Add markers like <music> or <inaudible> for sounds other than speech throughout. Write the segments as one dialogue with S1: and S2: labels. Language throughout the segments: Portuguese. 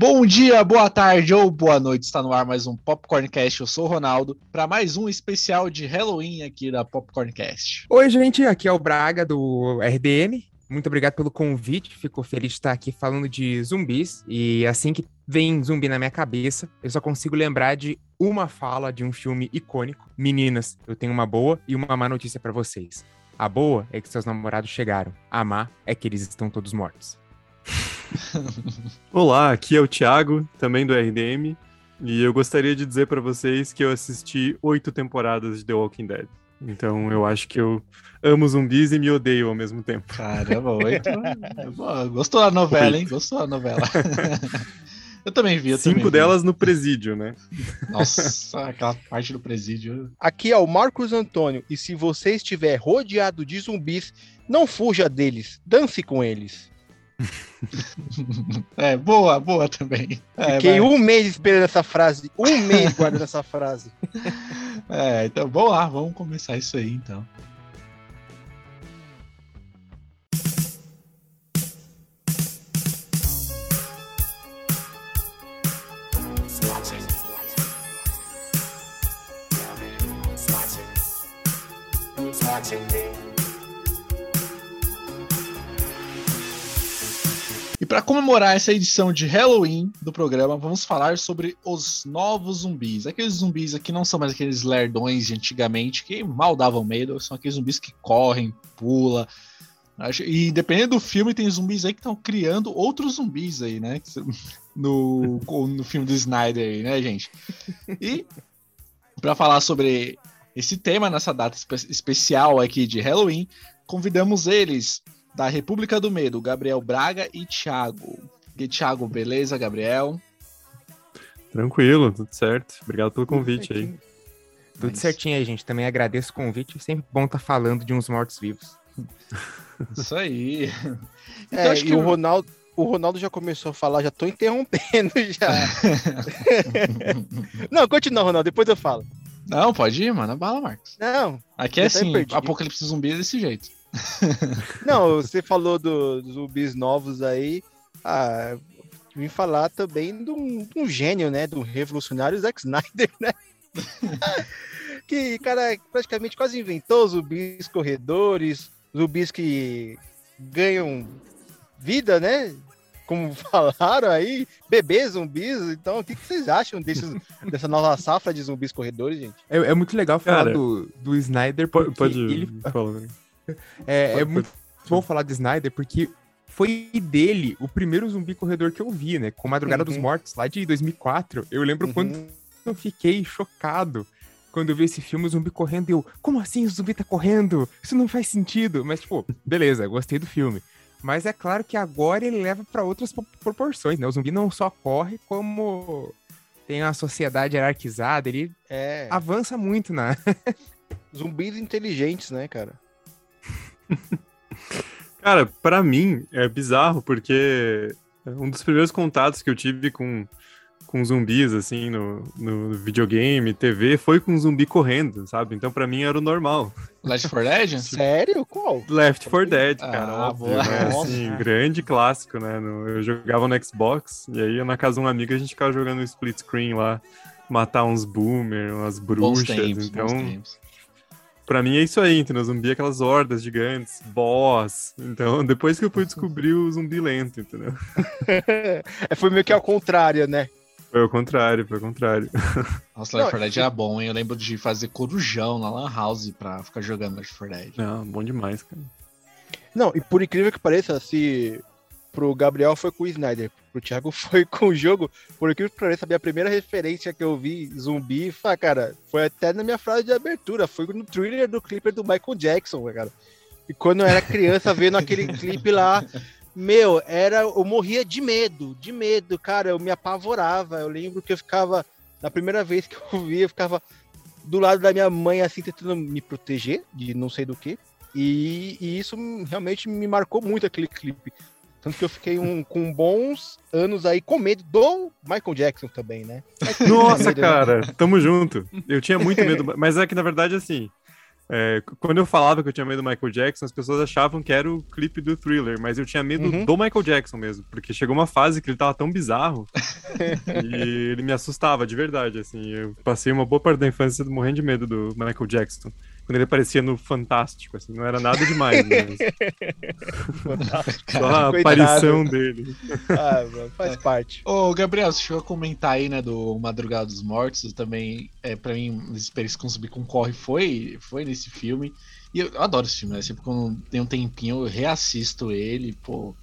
S1: Bom dia, boa tarde ou boa noite. Está no ar mais um Popcorncast. Eu sou o Ronaldo para mais um especial de Halloween aqui da Popcorncast.
S2: Oi, gente, aqui é o Braga do RDM. Muito obrigado pelo convite. Fico feliz de estar aqui falando de zumbis. E assim que vem zumbi na minha cabeça, eu só consigo lembrar de uma fala de um filme icônico. Meninas, eu tenho uma boa e uma má notícia para vocês. A boa é que seus namorados chegaram. A má é que eles estão todos mortos. <laughs>
S3: Olá, aqui é o Thiago, também do RDM, e eu gostaria de dizer para vocês que eu assisti oito temporadas de The Walking Dead. Então eu acho que eu amo zumbis e me odeio ao mesmo tempo.
S1: Caramba, oito. <laughs> Gostou da novela, hein? Gostou da novela. <laughs> Eu também vi. Eu
S3: Cinco
S1: também
S3: delas
S1: vi.
S3: no presídio, né?
S1: Nossa, aquela parte do presídio.
S4: Aqui é o Marcos Antônio, e se você estiver rodeado de zumbis, não fuja deles, dance com eles. <laughs>
S1: É, boa, boa também. É,
S4: Fiquei
S1: vai.
S4: um mês esperando essa frase, um mês guardando essa frase. <laughs>
S1: É, então vamos lá, vamos começar isso aí então. E para comemorar essa edição de Halloween do programa, vamos falar sobre os novos zumbis. Aqueles zumbis aqui não são mais aqueles lerdões de antigamente que mal davam medo, são aqueles zumbis que correm, pula. E dependendo do filme, tem zumbis aí que estão criando outros zumbis aí, né? <laughs> No, no filme do Snyder aí, né, gente? E para falar sobre esse tema nessa data espe- especial aqui de Halloween, convidamos eles da República do Medo, Gabriel Braga e Thiago. E Thiago, beleza, Gabriel?
S3: Tranquilo, tudo certo. Obrigado pelo convite aí.
S2: Tudo
S1: Mas-
S2: certinho aí, gente. Também agradeço o convite. É sempre bom estar falando de uns mortos-vivos. <laughs>
S1: Isso aí. Então,
S4: É,
S1: acho
S4: e
S1: que
S4: o Ronaldo, o Ronaldo já começou a falar, já tô interrompendo <laughs> já. <laughs> Não, continua, Ronaldo, depois eu falo.
S1: Não, pode ir, mano. Bala, Marcos.
S4: Não,
S1: Aqui é assim, apocalipse zumbi é desse jeito.
S4: Não, você falou do- dos zumbis novos aí. Ah, vim falar também de um, de um gênio, né? Do revolucionário Zack Snyder, né? <laughs> que, cara, praticamente quase inventou zumbis corredores, zumbis que ganham vida, né? Como <laughs> falaram aí, bebês zumbis. Então, o que, que vocês acham desses, dessa nova safra de zumbis corredores, gente?
S2: É, é muito legal falar
S3: Cara,
S2: do, do Snyder,
S3: Po-
S2: porque
S3: Pode,
S2: ele
S3: falar.
S2: É, é muito bom falar do Snyder, porque foi dele o primeiro zumbi corredor que eu vi, né? Com Madrugada dos
S4: Uhum.
S2: Mortos, lá de 2004. Eu lembro
S4: Uhum.
S2: quando eu fiquei chocado quando eu vi esse filme, o zumbi correndo, e eu, como assim o zumbi tá correndo? Isso não faz sentido. Mas, tipo, beleza, gostei do filme. Mas é claro que agora ele leva pra outras po- proporções, né? O zumbi não só corre, como tem uma sociedade hierarquizada, ele
S4: É,
S2: avança muito na.
S4: zumbis inteligentes, né, cara? <laughs>
S3: Cara, pra mim é bizarro, porque um dos primeiros contatos que eu tive com, com zumbis, assim, no, no videogame, TV, foi com um zumbi correndo, sabe? Então pra mim era o normal.
S1: Left 4 Dead? <laughs>
S4: Sério? Qual?
S3: Left 4 Dead,
S1: Ah,
S3: cara, óbvio,
S1: boa.
S3: né? Assim, grande clássico, né? No- eu jogava no Xbox, e aí na casa de um amigo a gente ficava jogando split screen lá, matar uns boomer, umas
S1: Bons
S3: bruxas,
S1: tempos,
S3: então... Pra mim é isso aí, entendeu? Zumbi é aquelas hordas gigantes, boss. Então, <laughs> depois que eu fui descobrir o zumbi lento, entendeu? <laughs>
S4: É, foi meio que ao contrário, né?
S3: Foi ao contrário, foi ao contrário. <laughs>
S1: Nossa, Left
S4: Não,
S1: 4 Dead era bom, hein? Eu lembro de fazer corujão na Lan House pra ficar jogando Left 4 Dead.
S3: Não, bom demais, cara.
S4: Não, e por incrível que pareça, se pro Gabriel foi com o Snyder, pro Thiago <laughs> foi com o jogo, por incrível que pareça, a primeira referência que eu vi zumbi, cara, foi até na minha frase de abertura, foi no thriller do clipe do Michael Jackson, cara. E quando eu era criança, vendo aquele <laughs> clipe lá, meu, era, eu morria de medo, de medo, cara, eu me apavorava. Eu lembro que eu ficava, na primeira vez que eu vi, eu ficava do lado da minha mãe, assim, tentando me proteger de não sei do que. E, e isso realmente me marcou muito aquele clipe. Tanto que eu fiquei um- com bons anos aí com medo do Michael Jackson também, né?
S3: Nossa,
S4: Medo, né?
S3: cara, tamo junto. Eu tinha muito medo, <laughs> mas é que na verdade, assim, É, quando eu falava que eu tinha medo do Michael Jackson, as pessoas achavam que era o clipe do thriller, mas eu tinha medo
S4: Uhum.
S3: do Michael Jackson mesmo, porque chegou uma fase que ele tava tão bizarro <laughs> e ele me assustava de verdade, assim. Eu passei uma boa parte da infância morrendo de medo do Michael Jackson. Quando ele aparecia no Fantástico, assim, não era nada demais, <laughs> mas só a
S4: Coitado.
S3: aparição dele.
S4: Ah, mano, faz parte.
S1: Ô, Gabriel, você chegou a comentar aí, né, do Madrugada dos Mortos, eu também, é, pra mim, uma experiência com zumbi com corre foi, foi nesse filme, e eu, eu adoro esse filme, né, sempre quando tem um tempinho eu reassisto ele, pô,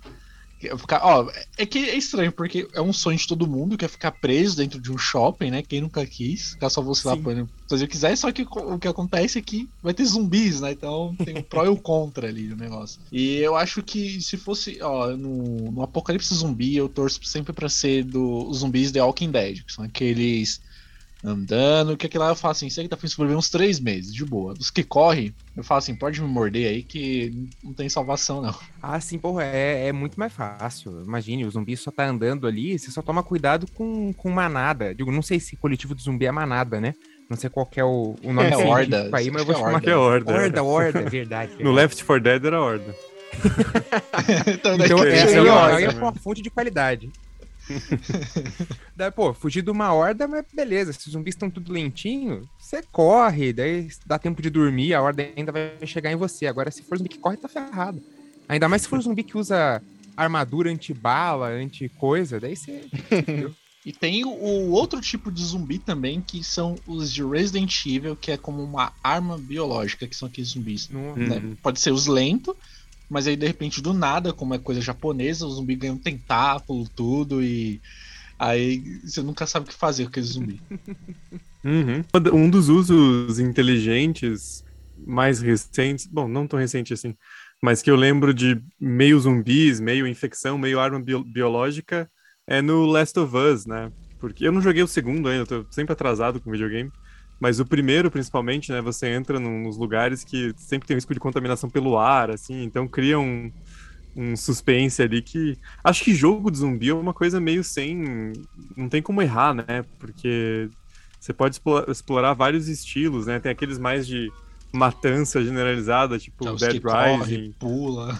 S1: ficar, ó, é que é estranho, porque é um sonho de todo mundo, que é ficar preso dentro de um shopping, né, quem nunca quis, ficar só você lá
S3: Sim.
S1: podendo o que quiser, só que o que acontece é que vai ter zumbis, né, então tem o pró e o contra ali no negócio. E eu acho que se fosse, ó, no, no Apocalipse Zumbi, eu torço sempre pra ser do os zumbis The Walking Dead, que são aqueles andando, que aquilo lá eu falo assim, isso aqui tá pra sobreviver uns três meses, de boa. Dos que correm, eu falo assim, pode me morder aí que não tem salvação, não.
S2: Ah, sim, porra, é, é muito mais fácil. Imagine, o zumbi só tá andando ali, você só toma cuidado com, com manada. Digo, não sei se coletivo do zumbi é manada, né? Não sei qual que é o, o nome
S1: É,
S2: científico
S1: horda.
S2: aí, mas eu vou
S1: Acho que é
S2: chamar
S3: Que é horda.
S2: Horda, horda, é verdade. <laughs>
S3: No. Left 4 Dead era horda. <laughs>
S1: então, daí
S2: Então, essa
S3: é
S2: é
S3: né?
S2: uma fonte de qualidade. <laughs> daí, pô, fugir de uma horda, mas beleza. Se os zumbis estão tudo lentinho, você corre, daí dá tempo de dormir, a horda ainda vai chegar em você. Agora, se for zumbi que corre, tá ferrado. Ainda mais se for zumbi que usa armadura anti-bala, anti-coisa, daí você.
S1: E tem o, outro tipo de zumbi também, que são os de Resident Evil, que é como uma arma biológica, que são aqueles zumbis.
S2: não-
S1: né?
S3: Uhum.
S1: Pode ser os lentos, mas aí de repente do nada, como é coisa japonesa, o zumbi ganha um tentáculo, tudo, e aí você nunca sabe o que fazer com aquele zumbi. <laughs>
S3: Uhum. Um dos usos inteligentes mais recentes, bom, não tão recente assim, mas que eu lembro de meio zumbis, meio infecção, meio arma bio- biológica, é no Last of Us, né? Porque eu não joguei o segundo ainda, eu tô sempre atrasado com videogame. Mas o primeiro, principalmente, né? Você entra num- nos lugares que sempre tem risco de contaminação pelo ar, assim, então cria um, um suspense ali que. Acho que jogo de zumbi é uma coisa meio sem. Não tem como errar, né? Porque você pode explorar, vários estilos, né? Tem aqueles mais de matança generalizada, tipo
S1: é
S3: Dead
S1: que corre,
S3: Rising.
S1: pula.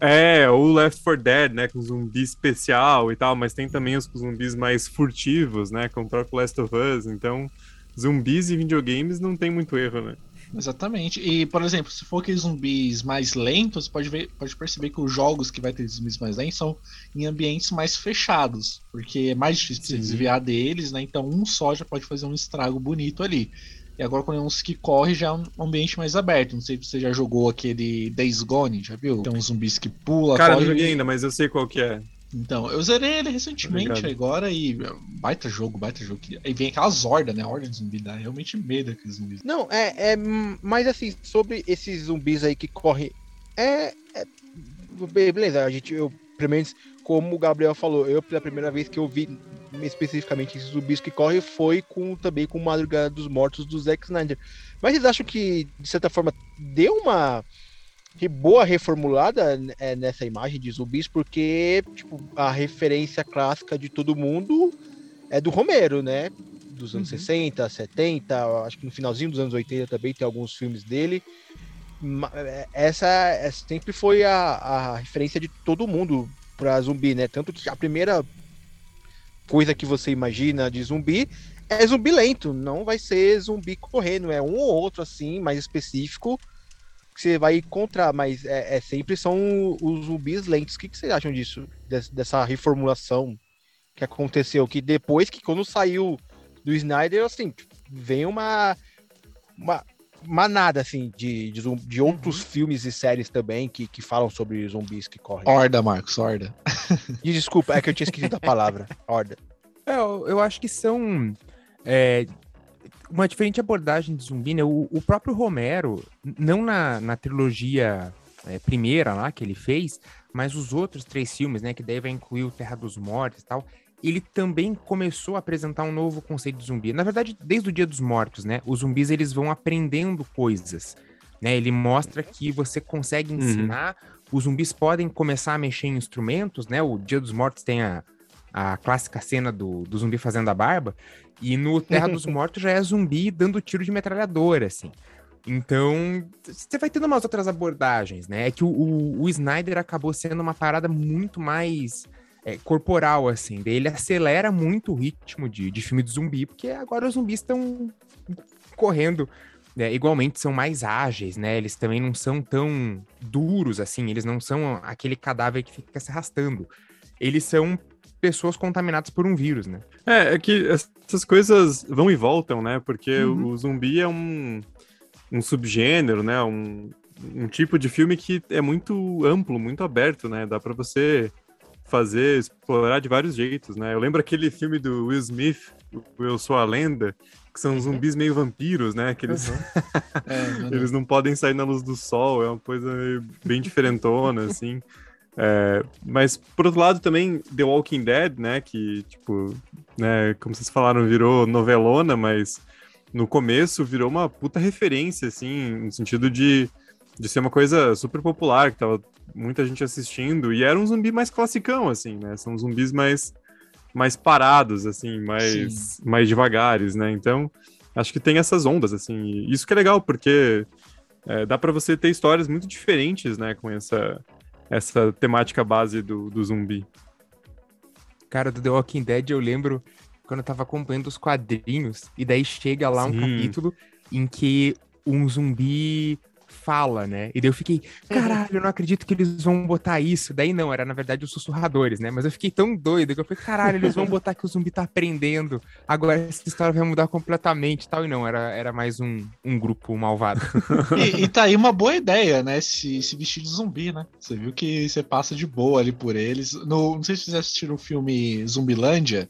S3: É, ou Left 4 Dead, né, com zumbi especial e tal, mas tem também os zumbis mais furtivos, né, como o próprio Last of Us, então zumbis e videogames não tem muito erro, né?
S1: Exatamente. E, por exemplo, se for aqueles zumbis mais lentos, pode, ver, pode perceber que os jogos que vai ter zumbis mais lentos são em ambientes mais fechados, porque é mais difícil você
S3: Sim.
S1: desviar deles, né? Então um só já pode fazer um estrago bonito ali. E agora quando é uns que corre já é um ambiente mais aberto. Não sei se você já jogou aquele Days Gone, já viu? Tem uns zumbis que pula,
S3: Cara, não
S1: corre.
S3: joguei ainda, mas eu sei qual que é.
S1: Então, eu zerei ele recentemente
S3: Obrigado.
S1: agora e baita jogo, baita jogo. Aí vem aquelas hordas, né? Horda de zumbi, dá realmente medo aqueles zumbis.
S4: Não, é, é. Mas assim, sobre esses zumbis aí que correm. É. é be- beleza, a gente. Eu, pelo menos, como o Gabriel falou, eu pela primeira vez que eu vi especificamente esses zumbis que correm foi com também com Madrugada dos Mortos do Zack Snyder. Mas vocês acham que, de certa forma, deu uma boa reformulada é, nessa imagem de zumbis? Porque, tipo, a referência clássica de todo mundo é do Romero, né? Dos anos
S1: Uhum.
S4: 60, 70, acho que no finalzinho dos anos 80 também tem alguns filmes dele. É, Essa é- sempre foi a, a referência de todo mundo pra zumbi, né? Tanto que a primeira coisa que você imagina de zumbi é zumbi lento, não vai ser zumbi correndo, é um ou outro assim, mais específico que você vai encontrar, mas é, é sempre são os zumbis lentos. O que, que vocês acham disso? Des- dessa reformulação que aconteceu? Que depois que quando saiu do Snyder, assim, vem uma. uma manada assim de, de, de outros filmes e séries também que, que falam sobre zumbis que correm.
S1: Horda, Marcos, horda. <laughs>
S4: E desculpa, é que eu tinha esquecido a palavra. Horda.
S2: É, eu, eu acho que são é, uma diferente abordagem de zumbi, né? O, o próprio Romero, não na, na trilogia é, primeira lá que ele fez, mas os outros três filmes, né? Que daí vai incluir o Terra dos Mortos e tal. Ele também começou a apresentar um novo conceito de zumbi. Na verdade, desde o Dia dos Mortos, né? Os zumbis eles vão aprendendo coisas. Né? Ele mostra que você consegue ensinar, os zumbis podem começar a mexer em instrumentos, né? O Dia dos Mortos tem a, a clássica cena do, do zumbi fazendo a barba, e no Terra dos <laughs> Mortos já é zumbi dando tiro de metralhadora, assim. Então, você vai tendo umas outras abordagens, né? É que o, o, o Snyder acabou sendo uma parada muito mais é, corporal, assim. Ele acelera muito o ritmo de, de filme de zumbi, porque agora os zumbis estão correndo. Né? Igualmente são mais ágeis, né? Eles também não são tão duros assim, eles não são aquele cadáver que fica se arrastando. Eles são pessoas contaminadas por um vírus, né?
S3: É, é que essas coisas vão e voltam, né? Porque uhum. o zumbi é um, um subgênero, né? Um, um tipo de filme que é muito amplo, muito aberto, né? Dá para você fazer, explorar de vários jeitos, né? Eu lembro aquele filme do Will Smith, Eu Sou a Lenda, que são zumbis meio vampiros, né? Que eles, uhum. <laughs> é, eles não podem sair na luz do sol, é uma coisa bem diferentona, assim. É, mas, por outro lado, também The Walking Dead, né? Que, tipo, né, como vocês falaram, virou novelona, mas no começo virou uma puta referência, assim, no sentido de, de ser uma coisa super popular, que tava muita gente assistindo, e era um zumbi mais classicão, assim, né? São zumbis mais, mais parados, assim, mais, mais devagares, né? Então, acho que tem essas ondas, assim, isso que é legal, porque é, dá para você ter histórias muito diferentes, né, com essa essa temática base do, do zumbi.
S2: Cara, do The Walking Dead eu lembro quando eu tava acompanhando os quadrinhos, e daí chega lá Sim. um capítulo em que um zumbi fala, né? E daí eu fiquei, caralho, eu não acredito que eles vão botar isso. Daí não, era na verdade os sussurradores, né? Mas eu fiquei tão doido que eu falei, caralho, eles vão botar que o zumbi tá aprendendo. Agora essa história vai mudar completamente tal. E não, era, era mais um, um grupo malvado. <laughs>
S1: e, e tá aí uma boa ideia, né? Se, se vestir de zumbi, né? Você viu que você passa de boa ali por eles. No, não sei se vocês assistiram o filme Zumbilândia.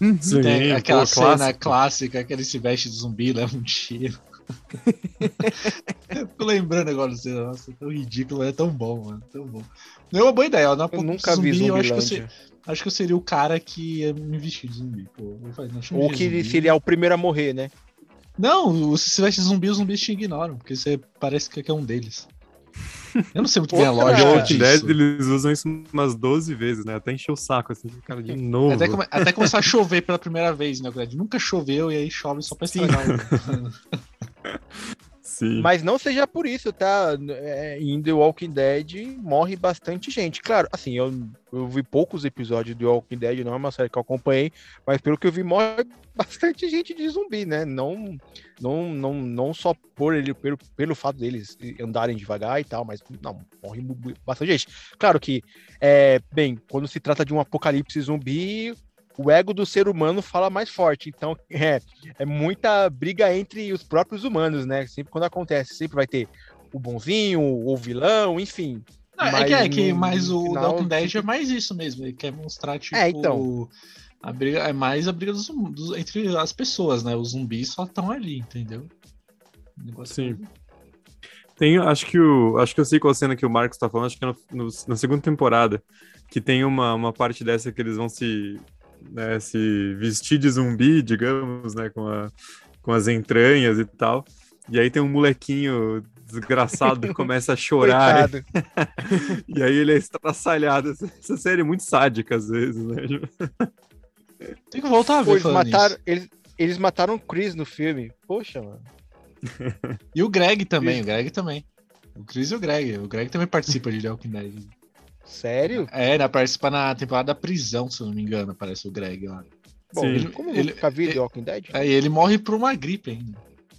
S1: Uhum. Sim, Tem aquela pô, cena clássico. clássica que ele se veste de zumbi, leva um tiro. <laughs> Fico lembrando agora, assim, nossa, é tão ridículo, é tão bom, mano, tão bom. Não é uma boa ideia, não,
S4: eu nunca zumbi, vi
S1: eu acho que eu, acho que eu seria o cara que ia me vestir de zumbi, pô.
S4: Ou que zumbi. seria o primeiro a morrer, né?
S1: Não, se você veste zumbi, os zumbis te ignoram, porque você parece que é um deles. Eu não sei muito bem a lógica
S3: disso. Dead, eles usam isso umas 12 vezes, né? Até encher o saco, assim, cara, de novo.
S1: Até, come... Até começar a chover pela primeira vez, né? Nunca choveu e aí chove só pra estragar. <laughs>
S4: Sim. Mas não seja por isso, tá? É, em The Walking Dead morre bastante gente. Claro, assim, eu, eu vi poucos episódios do Walking Dead, não é uma série que eu acompanhei, mas pelo que eu vi, morre <laughs> bastante gente de zumbi, né? Não, não, não, não só por ele, pelo, pelo fato deles andarem devagar e tal, mas não, morre bastante gente. Claro que, é, bem, quando se trata de um apocalipse zumbi, o ego do ser humano fala mais forte. Então, <laughs> é, é muita briga entre os próprios humanos, né? Sempre quando acontece, sempre vai ter o bonzinho, o vilão, enfim.
S1: Não, é que é que, mas o final, Walking Dead é mais isso mesmo. Ele quer mostrar, tipo.
S4: É, então.
S1: A briga, é mais a briga dos, dos, entre as pessoas, né? Os zumbis só estão ali, entendeu?
S3: Sim. Tem, acho que o. Acho que eu sei qual cena que o Marcos tá falando, acho que é no, no, na segunda temporada. Que tem uma, uma parte dessa que eles vão se né, se vestir de zumbi, digamos, né, com, a, com as entranhas e tal. E aí tem um molequinho desgraçado que começa a <laughs> chorar. <laughs> e aí ele é estraçalhado. Essa série é muito sádica às vezes, né?
S1: Tem que voltar a ver.
S4: eles, mataram, eles, eles mataram o Chris no filme. Poxa, mano.
S1: e o Greg também, o Greg também. O Chris e o Greg. O Greg também participa de The Walking Dead.
S4: Sério?
S1: É, ele participa na temporada da prisão, se eu não me engano, parece o Greg lá.
S4: Bom, ele, como ele, nunca vi The Walking Dead?
S1: Aí ele morre por uma gripe ainda.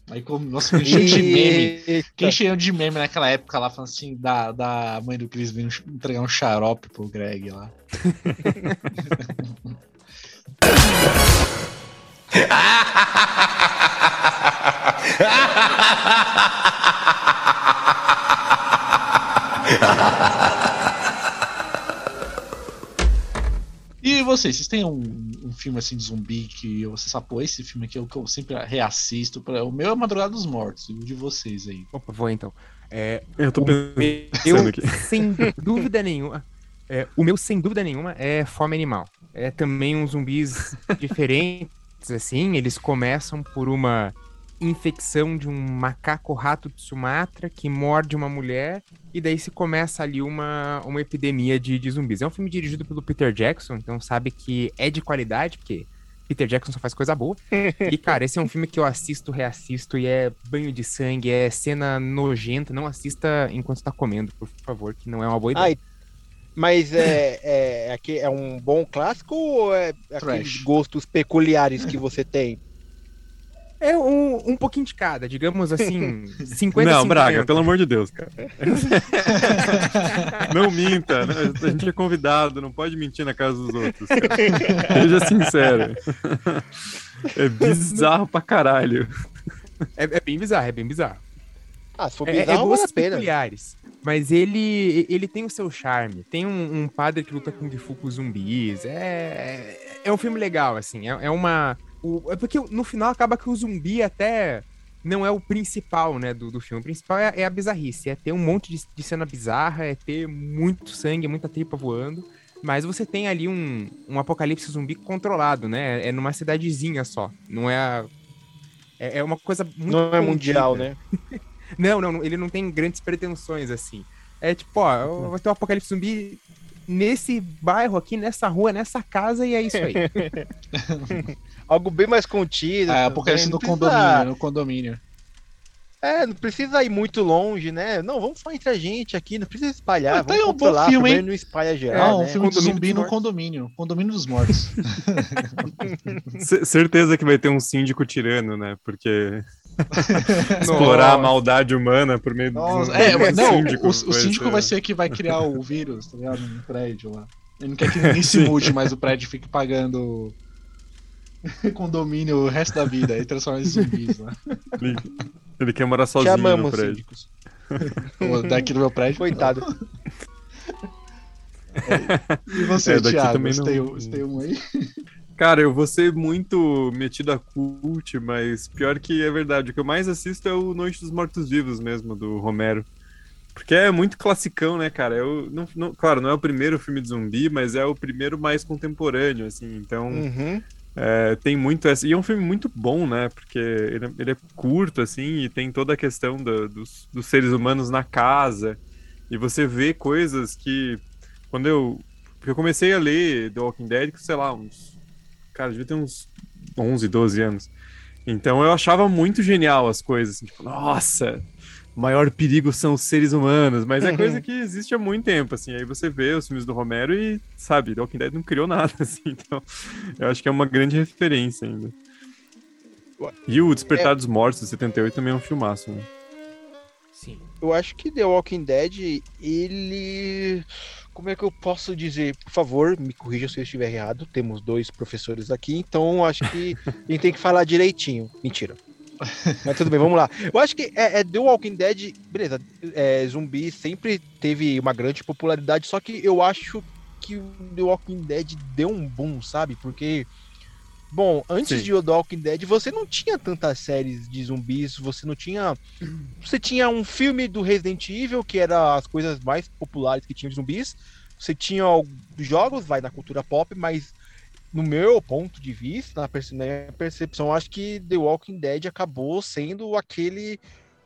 S1: Aí, como, nossa, encheu de meme. Quem encheu de meme naquela época lá, falando assim, da, da mãe do Chris vindo entregar um xarope pro Greg lá. <laughs> vocês, vocês têm um, um, filme assim de zumbi que você sabe, pô, esse filme aqui é o que eu sempre reassisto. Pra... O meu é Madrugada dos Mortos, e o de vocês aí.
S2: Opa, vou então. É,
S3: eu tô
S2: pensando aqui. Sem dúvida nenhuma. É, o meu, sem dúvida nenhuma, é Fome Animal. É também uns zumbis <laughs> diferentes, assim. Eles começam por uma infecção de um macaco rato de Sumatra que morde uma mulher e daí se começa ali uma, uma epidemia de, de zumbis. É um filme dirigido pelo Peter Jackson, então sabe que é de qualidade, porque Peter Jackson só faz coisa boa. <laughs> E, cara, esse é um filme que eu assisto, reassisto, e é banho de sangue, é cena nojenta. Não assista enquanto tá comendo, por favor, que não é uma boa ideia.
S4: Ai, mas é, é, é, é um bom clássico ou é aqueles
S1: Trash.
S4: gostos peculiares que você tem?
S2: É um, um pouquinho de cada, digamos assim, <laughs> 50
S3: Não,
S2: 50.
S3: Braga, pelo amor de Deus, cara. <laughs> não minta. né? A gente é convidado, não pode mentir na casa dos outros. Cara. Seja sincero. É bizarro pra caralho.
S2: É, é bem bizarro, é bem bizarro.
S4: Ah, se for
S2: É, é
S4: bizarro, vale a
S2: gostos peculiares. Mas ele, ele tem o seu charme. Tem um, um padre que luta Kung Fu com zumbis. É, é um filme legal, assim. É, é uma. O- é porque no final acaba que o zumbi até não é o principal, né, do, do filme. O principal é, é a bizarrice. É ter um monte de, de cena bizarra, é ter muito sangue, muita tripa voando. Mas você tem ali um, um apocalipse zumbi controlado, né? É numa cidadezinha só. Não é. a- É, é uma coisa muito.
S4: Não é
S2: contida.
S4: mundial, né?
S2: Não, <laughs> não, não, ele não tem grandes pretensões, assim. É tipo, ó, vai ter um apocalipse zumbi nesse bairro aqui, nessa rua, nessa casa, e é isso aí. <laughs>
S4: Algo bem mais contido.
S1: É,
S4: também,
S1: apocalipse
S4: não
S1: no
S4: precisa-
S1: condomínio, no condomínio.
S4: É, não precisa ir muito longe, né? Não, vamos só entre a gente aqui, não precisa espalhar.
S1: Ah, tá
S4: vamos
S1: um bom
S4: controlar,
S1: filme,
S4: primeiro
S1: hein?
S4: não espalha
S1: Não,
S4: geral,
S1: um
S4: né?
S1: filme de
S2: Condomínio
S1: zumbi
S2: dos
S1: no condomínio. Condomínio dos mortos. <laughs>
S3: Certeza que vai ter um síndico tirano, né? Porque <laughs> explorar a maldade humana por meio
S1: Nossa,
S3: do
S1: é, mas não,
S3: síndico
S1: o, o síndico vai ser que vai criar o vírus, tá ligado? No prédio lá. Ele não quer que <laughs> ninguém se mude, mas o prédio fique pagando <laughs> condomínio o resto da vida e transforma em zumbis lá.
S3: Ele, ele quer morar
S4: Te
S3: sozinho no
S4: amamos,
S3: prédio.
S4: síndicos. <laughs>
S1: O daqui do meu prédio.
S4: Coitado. <laughs>
S1: E você,
S3: É, daqui
S1: Thiago?
S3: também
S1: Você,
S3: não-
S1: tem, um- você tem um aí?
S3: Cara, eu vou ser muito metido a cult, mas pior que é verdade. O que eu mais assisto é o Noite dos Mortos-Vivos mesmo, do Romero. Porque é muito classicão, né, cara? Eu, não, não- claro, não é o primeiro filme de zumbi, mas é o primeiro mais contemporâneo, assim. Então,
S4: Uhum.
S3: É, tem muito essa. E é um filme muito bom, né? Porque ele, é- ele é curto, assim, e tem toda a questão da- dos, dos seres humanos na casa. E você vê coisas que. Quando eu. Porque eu comecei a ler The Walking Dead, sei lá, uns. Cara, devia ter uns 11, 12 anos. Então eu achava muito genial as coisas. Assim, tipo, nossa, o maior perigo são os seres humanos. Mas é
S4: Uhum.
S3: coisa que existe há muito tempo, assim. Aí você vê os filmes do Romero e, sabe, The Walking Dead não criou nada, <laughs> assim. Então eu acho que é uma grande referência ainda. E o Despertar dos Mortos, de 78, também é um filmaço, né?
S2: Sim.
S4: Eu acho que The Walking Dead, ele. Como é que eu posso dizer? Por favor, me corrija se eu estiver errado. Temos dois professores aqui, então eu acho que a gente tem que falar direitinho. Mentira. Mas tudo bem, vamos lá. Eu acho que é, é The Walking Dead, beleza, é, zumbi sempre teve uma grande popularidade, só que eu acho que o The Walking Dead deu um boom, sabe? Porque, bom, antes
S3: Sim.
S4: de The Walking Dead, você não tinha tantas séries de zumbis, você não tinha. Você tinha um filme do Resident Evil, que era as coisas mais populares que tinha de zumbis. Você tinha jogos, vai na cultura pop, mas no meu ponto de vista, na perce- na minha percepção, eu acho que The Walking Dead acabou sendo aquele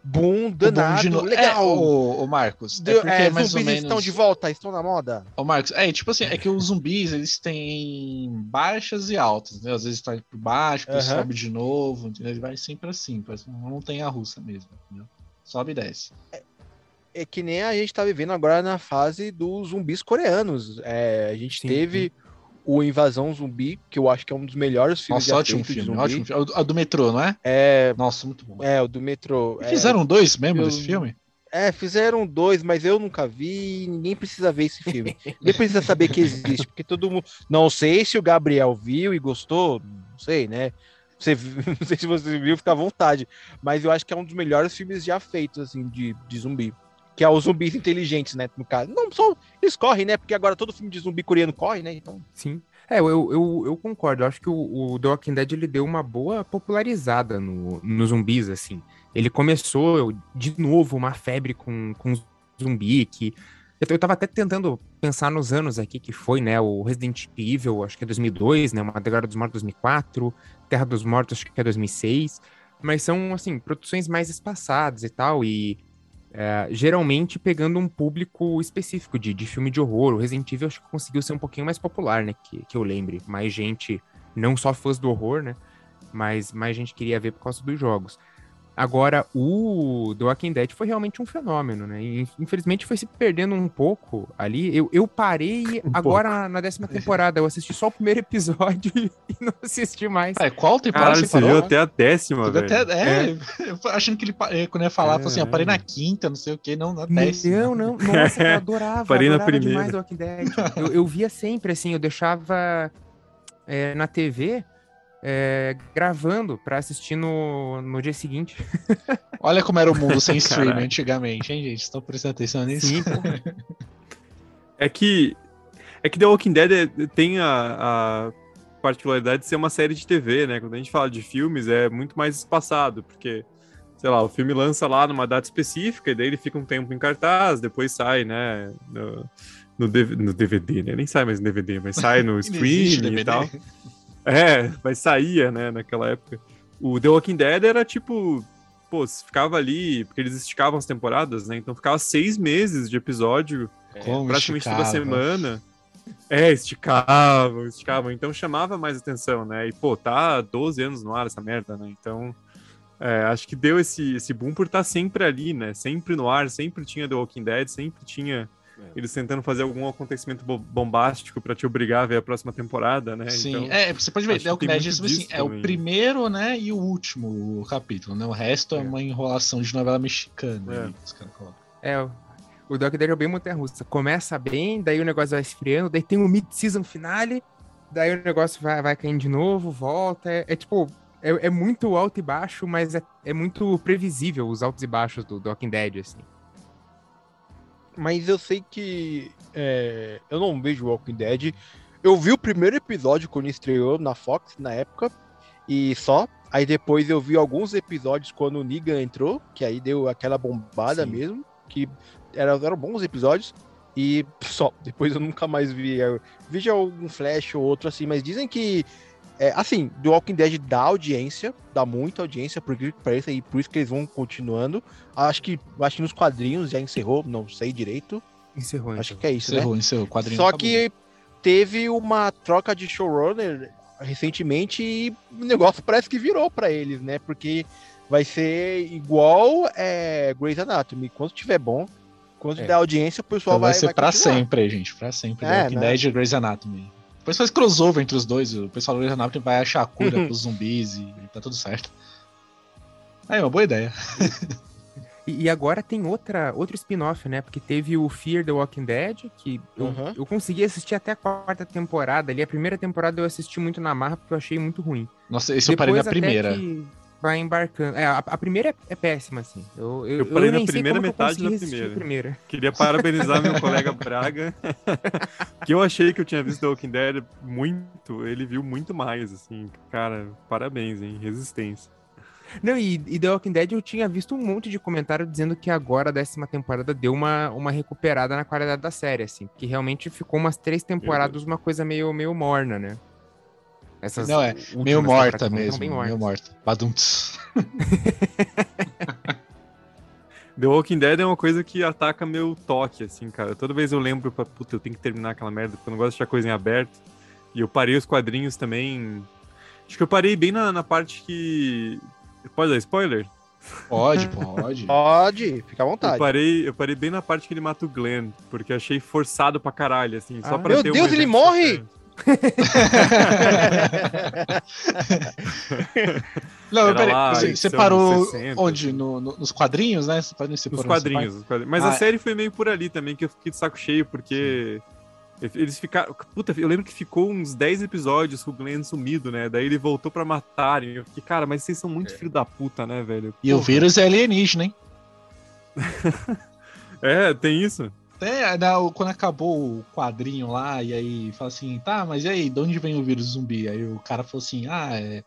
S4: boom
S1: O bom
S4: danado,
S1: de no-
S4: legal.
S1: É, o, o Marcos,
S4: The-
S1: é porque
S4: é,
S1: mais ou
S4: zumbis
S1: menos...
S4: estão de volta, estão na moda.
S1: Ô, Marcos, é tipo assim, é que os zumbis, eles têm baixas e altas, né? Às vezes tá por baixo, depois sobe de novo, entendeu? Ele vai sempre assim, parece uma montanha russa mesmo, entendeu? Sobe e desce.
S4: É que nem a gente tá vivendo agora na fase dos zumbis coreanos. É, a gente
S2: Sim,
S4: teve o Invasão Zumbi, que eu acho que é um dos melhores filmes
S1: Nossa, ótimo filme,
S4: zumbi.
S1: ótimo filme. É o do metrô, não é?
S4: É,
S1: Nossa, muito bom.
S4: é, o do metrô.
S1: E
S4: é,
S1: Fizeram dois mesmo
S4: eu-
S1: desse filme?
S4: É, fizeram dois, mas eu nunca vi. e Ninguém precisa ver esse filme. Ninguém precisa saber que existe, porque todo mundo. Não sei se o Gabriel viu e gostou, não sei, né? Você, <laughs> não sei se você viu, fica à vontade. Mas eu acho que é um dos melhores filmes já feitos, assim, de, de zumbi. Que é os zumbis inteligentes, né? No caso. Não, só eles correm, né? Porque agora todo filme de zumbi coreano corre, né? Então.
S2: Sim. É, eu, eu, eu concordo. Eu acho que o, o The Walking Dead ele deu uma boa popularizada no, nos zumbis, assim. Ele começou de novo uma febre com, com zumbi que. Eu, tava até tentando pensar nos anos aqui que foi, né? O Resident Evil, acho que é 2002, né? Madrugada dos Mortos 2004, Terra dos Mortos, acho que é 2006. Mas são, assim, produções mais espaçadas e tal. E é, geralmente pegando um público específico de, de filme de horror. O Resident Evil acho que conseguiu ser um pouquinho mais popular, né? Que, que eu lembre. Mais gente não só fãs do horror, né? Mas mais gente queria ver por causa dos jogos. Agora, o The Walking Dead foi realmente um fenômeno, né? Infelizmente foi se perdendo um pouco ali. Eu, eu parei <laughs> um agora na, na, décima temporada. Eu assisti só o primeiro episódio <laughs> e não assisti mais.
S1: É, qual temporada
S3: Caralho, você viu até a décima, velho.
S1: Até, é, é, achando que ele, quando ia falar, é, falou assim, eu parei na quinta, não sei o que, não na décima.
S2: Não, não, nossa, eu <laughs> adorava, parei adorava na primeira. demais The Walking Dead. Eu, eu via sempre, assim, eu deixava é, na TV é, gravando para assistir no, no dia seguinte. <laughs>
S1: Olha como era o mundo sem <laughs> streaming antigamente, hein, gente? Estão prestando atenção nisso? Sim, <laughs>
S3: é que é que The Walking Dead é, tem a, a, particularidade de ser uma série de TV, né? Quando a gente fala de filmes, é muito mais espaçado, porque, sei lá, o filme lança lá numa data específica, e daí ele fica um tempo em cartaz, depois sai, né? No, no, no DVD, né? Nem sai mais no DVD, mas sai no streaming e tal. É, mas saía, né, naquela época. O The Walking Dead era tipo. Pô, ficava ali, porque eles esticavam as temporadas, né? Então ficava seis meses de episódio, é, praticamente esticava. toda semana. É, esticavam, esticavam. Então chamava mais atenção, né? E, pô, tá 12 anos no ar essa merda, né? Então. É, acho que deu esse, esse boom por estar tá sempre ali, né? Sempre no ar, sempre tinha The Walking Dead, sempre tinha. Eles tentando fazer algum acontecimento bombástico para te obrigar a ver a próxima temporada, né?
S1: Sim, então, é, você pode ver, é o que Dead assim, é o primeiro, né, e o último capítulo, né? O resto é, é uma enrolação de novela mexicana. É, aí,
S2: é o Doc Dead é bem montanha-russa. Começa bem, daí o negócio vai esfriando, daí tem o mid-season finale, daí o negócio vai, vai caindo de novo, volta. É, é tipo, é, é, muito alto e baixo, mas é, é muito previsível os altos e baixos do, do Walking Dead, assim.
S4: Mas eu sei que é, eu não vejo Walking Dead. Eu vi o primeiro episódio quando estreou na Fox na época e só. Aí depois eu vi alguns episódios quando o Negan entrou, que aí deu aquela bombada Sim. mesmo, que eram, eram bons episódios. E só, depois eu nunca mais vi. Eu vi já algum flash ou outro assim, mas dizem que é, assim, The Walking Dead dá audiência, dá muita audiência, porque parece aí, por isso que eles vão continuando. Acho que, acho que nos quadrinhos já encerrou, não sei direito.
S2: Encerrou,
S4: Acho encerrou. que é isso,
S1: encerrou,
S4: né?
S1: Encerrou, quadrinho
S4: Só acabou. que teve uma troca de showrunner recentemente e o negócio parece que virou para eles, né? Porque vai ser igual é, Grey's Anatomy. Quando tiver bom, quando é. der audiência, o pessoal
S1: então
S4: vai.
S1: Vai ser vai pra continuar. sempre, gente. Pra sempre. É, The Walking né? Dead e Grey's Anatomy. Depois faz crossover entre os dois. O pessoal do Grey's Anatomy vai achar a cura uhum. pros zumbis e tá tudo certo. Aí, uma boa ideia.
S2: E agora tem outra, outro spin-off, né? Porque teve o Fear the Walking Dead, que eu, uhum. eu consegui assistir até a quarta temporada ali. A primeira temporada eu assisti muito na marra porque eu achei muito ruim.
S1: Nossa, esse Depois, eu parei na primeira. Que
S2: vai embarcando. É, a, a primeira é, é, péssima, assim. Eu,
S3: eu, eu parei eu na primeira metade da primeira. primeira. Queria parabenizar meu <laughs> colega Braga, que eu achei que eu tinha visto The Walking Dead muito, ele viu muito mais, assim. Cara, parabéns, hein? Resistência.
S2: Não, e, e The Walking Dead eu tinha visto um monte de comentário dizendo que agora a décima temporada deu uma, uma recuperada na qualidade da série, assim. Que realmente ficou umas três temporadas uma coisa meio, meio morna, né?
S1: Essas não, é meio morta mesmo. Meio morta. Baduntos. <laughs>
S3: The Walking Dead é uma coisa que ataca meu toque, assim, cara. Toda vez eu lembro, puta, eu tenho que terminar aquela merda, porque eu não gosto de deixar coisa em aberto. E eu parei os quadrinhos também. Acho que eu parei bem na, na parte que. Pode dar spoiler?
S1: Pode, pode. <laughs>
S4: pode, fica à vontade.
S3: Eu parei, eu parei bem na parte que ele mata o Glenn, porque achei forçado pra caralho, assim, só ah, pra
S4: meu
S3: ter
S4: Deus, ele morre! <laughs>
S1: Não, peraí, você, você parou 60, onde? Assim. No, no, nos quadrinhos, né? Você
S3: nos quadrinhos, quadrinhos, Mas ah, a é. série foi meio por ali também, que eu fiquei de saco cheio, porque sim. eles ficaram. Puta, eu lembro que ficou uns 10 episódios com o Glenn sumido, né? Daí ele voltou pra matarem. Eu fiquei, cara, mas vocês são muito é. filho da puta, né, velho?
S1: E Porra. o vírus é alienígena, hein? <laughs>
S3: é, tem isso.
S1: É, quando acabou o quadrinho lá, e aí fala assim, tá, mas e aí, de onde vem o vírus zumbi? Aí o cara falou assim, ah, é,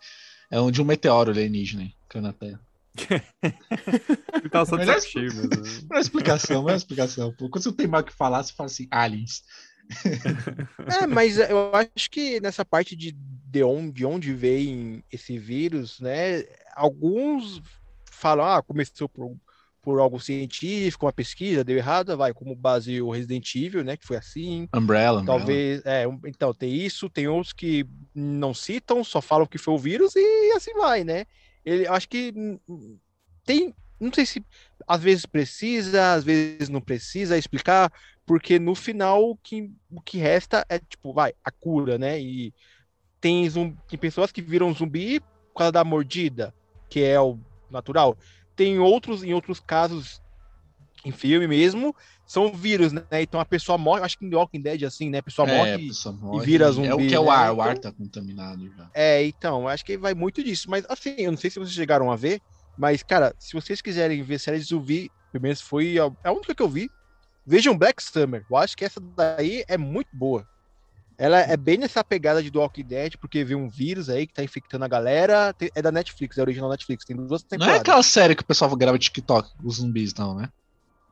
S1: é de um meteoro alienígena caiu na Terra. <laughs>
S3: Ele tava só cheio mesmo.
S1: Não é explicação, não é explicação. Pô. Quando você não tem mais o que falar, você fala assim, aliens. <laughs>
S4: é, mas eu acho que nessa parte de, de, onde, de onde vem esse vírus, né? Alguns falam, ah, começou por por algo científico, uma pesquisa, deu errado, vai, como base o Resident Evil, né, que foi assim.
S1: Umbrella.
S4: Talvez, Umbrella. é, então, tem isso, tem outros que não citam, só falam que foi o vírus e assim vai, né? Ele acho que tem, não sei se às vezes precisa, às vezes não precisa explicar, porque no final o que, o que resta é tipo, vai, a cura, né? E tem, zumbi, tem pessoas que viram zumbi por causa da mordida, que é o natural. Tem outros, em outros casos, em filme mesmo, são vírus, né? Então a pessoa morre, acho que em Walking Dead assim, né? A pessoa,
S1: É,
S4: morre,
S1: a pessoa morre
S4: e vira zumbi.
S1: É o que é o ar,
S4: né?
S1: o ar
S4: Então-
S1: tá contaminado já.
S4: É, então, acho que vai muito disso. Mas assim, eu não sei se vocês chegaram a ver, mas, cara, se vocês quiserem ver série de zumbi, pelo menos foi a, é a única que eu vi. Vejam Black Summer. Eu acho que essa daí é muito boa. Ela é bem nessa pegada de The Walking Dead, porque vê um vírus aí que tá infectando a galera. É da Netflix, é original Netflix. Tem duas
S1: Não é
S4: temporadas.
S1: aquela série que o pessoal grava TikTok, os zumbis, não, né?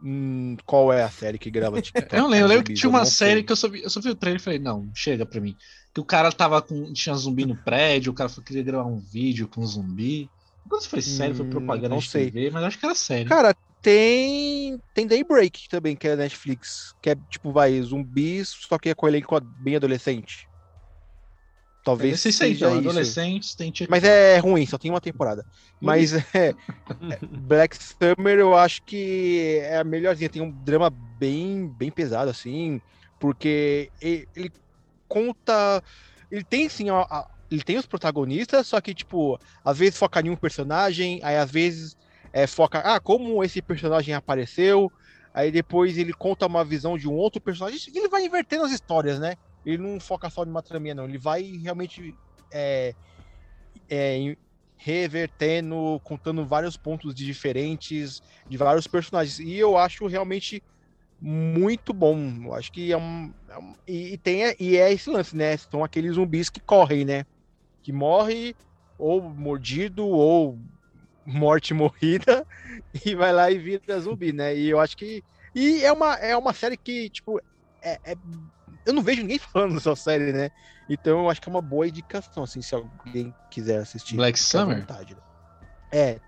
S4: Hum, qual é a série que grava <laughs> TikTok?
S1: Eu não lembro, eu lembro que tinha uma série
S4: sei.
S1: que eu só vi, eu só vi o trailer e falei, não, chega pra mim. Que o cara tava com. Tinha zumbi no prédio, o cara foi queria gravar um vídeo com zumbi. Não sei se foi série, foi
S4: Hum,
S1: propaganda
S4: não
S1: de
S4: sei.
S1: TV, mas acho que era série.
S4: Cara, tem tem Daybreak também, que é Netflix, que é tipo, vai, zumbis, só que é com elenco bem adolescente. Talvez
S1: Talvez seja
S4: seja
S1: então,
S4: isso.
S1: adolescentes, tem TikTok.
S4: Mas é ruim, só tem uma temporada. Mas é, é, Black Summer eu acho que é a melhorzinha. Tem um drama bem, bem pesado, assim, porque ele, ele conta. Ele tem sim, a- a- ele tem os protagonistas, só que, tipo, às vezes foca em um personagem, aí às vezes é, foca, ah, como esse personagem apareceu, aí depois ele conta uma visão de um outro personagem. Ele vai invertendo as histórias, né? Ele não foca só numa traminha, não. Ele vai realmente é, é, revertendo, contando vários pontos de diferentes de vários personagens. E eu acho realmente muito bom. Eu acho que é um. é um- e, e tem, e é esse lance, né? São aqueles zumbis que correm, né? Que morre ou mordido ou morte morrida <laughs> e vai lá e vira zumbi, né? E eu acho que. E é uma, é uma série que, tipo, é, é- eu não vejo ninguém <laughs> falando dessa série, né? Então eu acho que é uma boa indicação, assim, se alguém quiser assistir.
S1: Black Summer?
S4: vontade, né? É,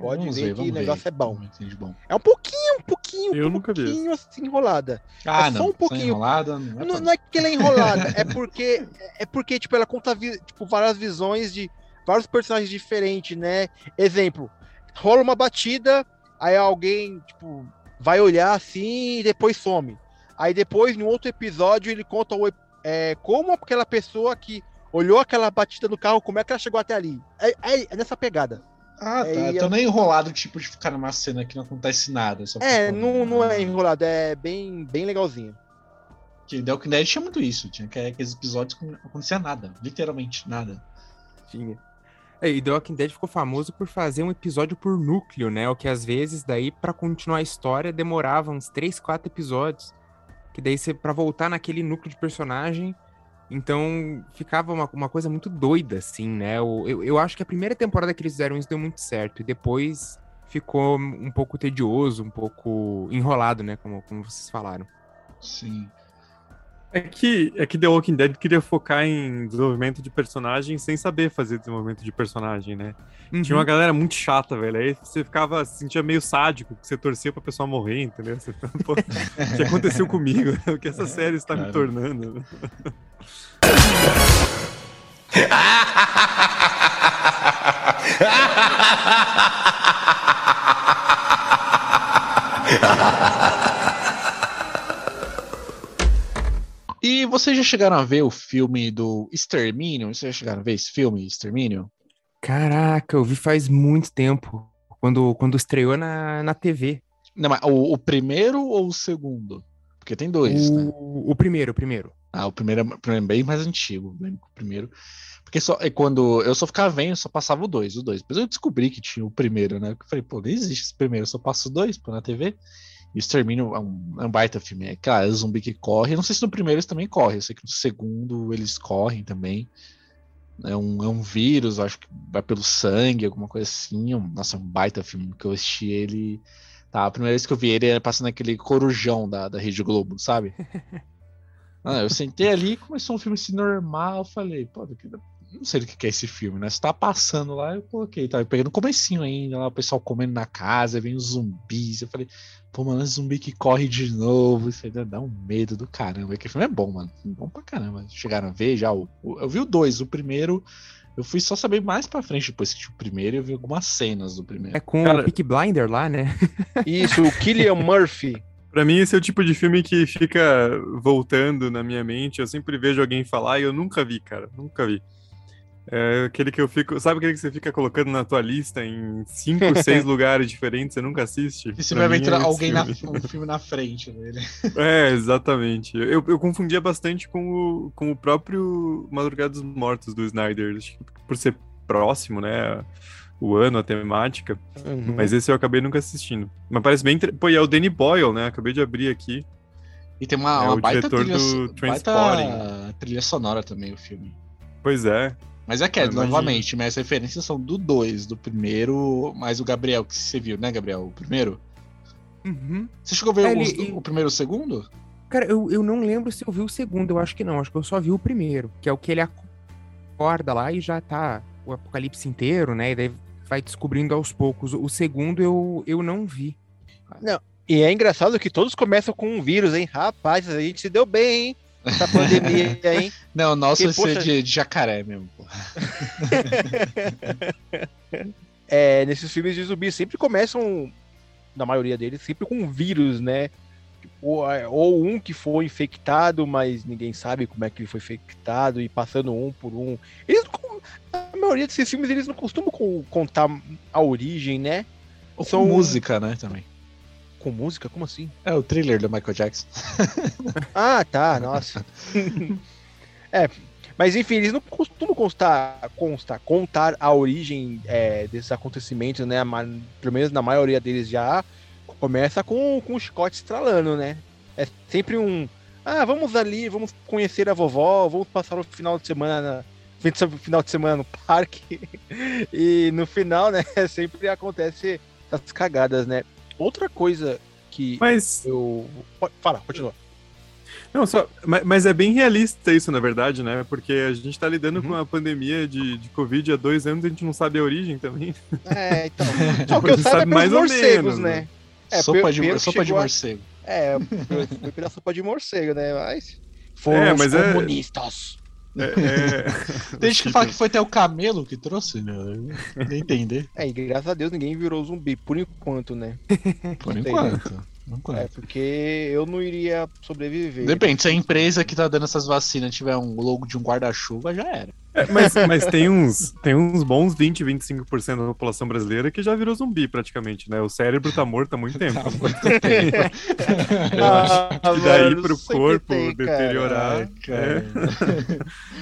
S4: pode
S1: Vamos
S4: ver que
S1: vamos
S4: o negócio é bom.
S1: Ver, bom.
S4: é um pouquinho, um pouquinho,
S3: Eu
S4: um
S3: nunca vi
S4: pouquinho assim enrolada.
S1: Ah,
S4: É só
S1: não.
S4: um pouquinho.
S1: Enrolada, não é
S4: Não,
S1: pra-
S4: não é que ela é enrolada, é <laughs> porque é porque tipo ela conta vi- tipo várias visões de vários personagens diferentes, né? Exemplo, rola uma batida, aí alguém tipo vai olhar assim e depois some. Aí depois, no outro episódio, ele conta o, é, como aquela pessoa que olhou aquela batida do carro, como é que ela chegou até ali. É, é- é nessa pegada.
S1: Ah, tá.
S4: É, e
S1: Então não é enrolado, tipo, de ficar numa cena que não acontece nada.
S4: É, não, não é enrolado, é bem, bem legalzinho.
S1: Que The Walking Dead tinha muito isso. Tinha que- aqueles episódios que não acontecia nada. Literalmente nada.
S2: Tinha. É, e The Walking Dead ficou famoso por fazer um episódio por núcleo, né? O que às vezes, daí, pra continuar a história, demorava uns 3, 4 episódios. Que daí, você, pra voltar naquele núcleo de personagem, então ficava uma, uma coisa muito doida, assim, né? O- Eu, eu acho que a primeira temporada que eles fizeram isso deu muito certo. E depois ficou um pouco tedioso, um pouco enrolado, né? Como, como vocês falaram.
S1: Sim.
S3: É que, é que The Walking Dead queria focar em desenvolvimento de personagem sem saber fazer desenvolvimento de personagem, né? Tinha uma
S2: Uhum.
S3: galera muito chata, velho. Aí você ficava, se sentia meio sádico, que você torcia pra pessoa morrer, entendeu? Você, pô, o que aconteceu comigo? <laughs> O que essa série está me tornando? <laughs>
S1: E vocês já chegaram a ver o filme do Extermínio? Vocês já chegaram a ver esse filme, Extermínio?
S2: Caraca, eu vi faz muito tempo. Quando, quando estreou na, na TV.
S1: Não, mas o, o primeiro ou o segundo? Porque tem dois, né?
S2: o, o primeiro, o primeiro.
S1: Ah, o primeiro é, o primeiro é bem mais antigo. Lembro que o primeiro. Porque só, é quando eu só ficava vendo, só passava o dois, o dois. Depois eu descobri que tinha o primeiro, né? Eu falei, pô, não existe esse primeiro, só passa o dois pô, na TV. Extermínio é um, é um baita filme. É, cara, é zumbi que corre. Eu não sei se no primeiro eles também correm. Eu sei que no segundo eles correm também. É um, é um vírus, acho que vai pelo sangue, alguma coisa assim. Um- nossa, é um baita filme que eu assisti ele. Tá, a primeira vez que eu vi ele era passando aquele corujão da, da Rede Globo, sabe? <laughs> Ah, eu sentei ali, começou um filme assim normal, eu falei, pô, que- não sei do que, é esse filme, né? Você tá passando lá, eu coloquei, tava pegando o comecinho ainda, lá o pessoal comendo na casa, vem os zumbis. Eu falei, pô, mano, zumbi que corre de novo. Isso aí dá um medo do caramba. Que filme é bom, mano. Bom pra caramba. Chegaram a ver já. O, o, eu vi o dois, o primeiro. Eu fui só saber mais pra frente depois que tinha o primeiro e eu vi algumas cenas do primeiro.
S2: É com
S3: Cara-
S2: o Peak Blinder lá, né? <laughs>
S4: Isso, o Killian Murphy.
S3: Pra mim, esse é o tipo de filme que fica voltando na minha mente. Eu sempre vejo alguém falar e eu nunca vi, cara. Nunca vi. É aquele que eu fico. Sabe aquele que você fica colocando na tua lista em cinco, seis <laughs> lugares diferentes, você nunca assiste?
S1: E
S3: Pra
S1: vai
S3: é esse
S1: alguém na,
S3: filme.
S1: um filme na frente dele. <laughs>
S3: É, exatamente. Eu, eu confundia bastante com o, com o próprio Madrugada dos Mortos do Snyder. Por ser próximo, né? O ano, a temática.
S4: Uhum.
S3: Mas esse eu acabei nunca assistindo. Mas parece bem. Pô, e é o Danny Boyle, né? Acabei de abrir aqui.
S1: E tem uma,
S3: É
S1: uma
S3: o
S1: baita,
S3: diretor
S1: trilha, baita trilha sonora também, o filme.
S3: Pois é.
S1: Mas é que,
S3: Eu imagino.
S1: novamente, minhas referências são do 2, do primeiro, mais o Gabriel, que você viu, né, Gabriel? O primeiro?
S2: Uhum.
S1: Você chegou a ver
S2: É,
S1: os-
S2: ele-
S1: o primeiro e o segundo?
S2: Cara, eu, eu não lembro se eu vi o segundo, eu acho que não. Acho que eu só vi o primeiro, que é o que ele acorda lá e já tá o apocalipse inteiro, né? E daí vai descobrindo aos poucos. O segundo eu, eu não vi.
S4: E é engraçado que todos começam com um vírus, hein? Rapaz, a gente se deu bem, hein? Essa pandemia, hein? <laughs>
S1: Não, o nosso vai ser
S4: poxa-
S1: de, de jacaré mesmo, pô. <laughs>
S4: É, nesses filmes de zumbi sempre começam, na maioria deles, sempre com um vírus, né? Ou, é, ou um que foi infectado, mas ninguém sabe como é que ele foi infectado, e passando um por um. Eles não, a maioria desses filmes eles não costumam co- contar a origem, né?
S1: Ou
S4: São-
S1: música, né, também.
S4: Com música? Como assim?
S1: É o thriller do Michael Jackson. <laughs>
S4: Ah, tá, nossa. <laughs> é, mas enfim, eles não costumam constar, constar contar a origem é, desses acontecimentos, né? Pelo menos na maioria deles já começa com, com o chicote estralando, né? É sempre um. Ah, vamos ali, vamos conhecer a vovó, vamos passar o final de semana na. Final de semana no parque. <laughs> e no final, né? Sempre acontece essas cagadas, né? Outra coisa que
S3: Mas.
S4: eu. Fala, continua.
S3: Não, só. Mas, mas é bem realista isso, na verdade, né? Porque a gente tá lidando
S4: Uhum.
S3: com a pandemia de, de Covid há dois anos e a gente não sabe a origem também.
S4: É, então. <laughs> Só que eu saiba é
S3: sabe
S4: pelos
S3: mais ou
S4: morcegos,
S3: menos,
S4: né?
S3: né?
S4: É,
S1: sopa de, sopa de
S4: chegou
S1: morcego.
S4: É, foi pela sopa de morcego, né? Mas. Foram
S3: É,
S4: os
S3: mas é-
S4: comunistas.
S3: É, é... <laughs>
S1: Tem gente que fala que foi até o camelo que trouxe, né? Nem entender.
S4: É, e graças a Deus ninguém virou zumbi, por enquanto, né?
S1: Por
S4: Sei,
S1: enquanto. Por enquanto.
S4: É, porque eu não iria sobreviver.
S1: Depende, se a empresa que tá dando essas vacinas tiver um logo de um guarda-chuva, já era.
S3: É, mas, mas tem uns, tem uns bons 20, 25% da população brasileira que já virou zumbi praticamente, né? O cérebro tá morto há muito tempo.
S1: Tá <laughs> muito tempo.
S3: Eu acho que daí
S4: mano,
S3: pro corpo
S4: tem,
S3: deteriorar.
S1: Ai, cara.
S3: é.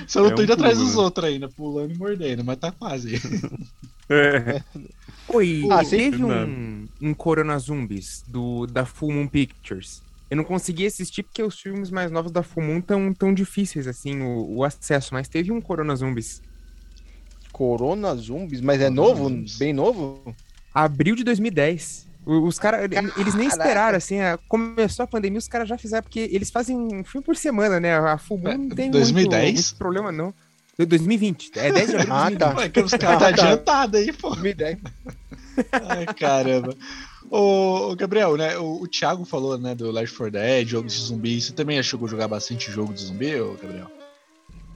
S1: Só não
S3: É
S1: tô
S3: um
S1: indo atrás dos
S3: né?
S1: outros ainda, pulando e mordendo, mas tá quase.
S3: É. <laughs>
S2: Oi,
S4: Ah, sim.
S2: teve um, um Corona Zumbis do, da Full Moon Pictures. Eu não consegui assistir porque os filmes mais novos da Full Moon tão, tão difíceis, assim, o, o acesso. Mas teve um Corona Zumbis.
S4: Corona Zumbis, mas é novo?
S1: Zumbis.
S4: Bem novo?
S2: Abril de 2010. O- Os caras, eles nem esperaram, assim, a- começou a pandemia, os caras já fizeram, porque eles fazem um filme por semana, né? A Full Moon não tem
S1: 2010?
S2: Muito, muito problema, não. 2020, é 10 de abril de
S4: Ah,
S2: 2020.
S4: tá.
S1: Ué, que os caras tá
S4: tá.
S1: adiantado aí, pô.
S4: 2010.
S1: Ai, caramba. Ô, Gabriel, né? O, o Thiago falou, né, do Left 4 Dead, jogos de zumbi. Você também já chegou a jogar bastante jogo de zumbi, ô, Gabriel?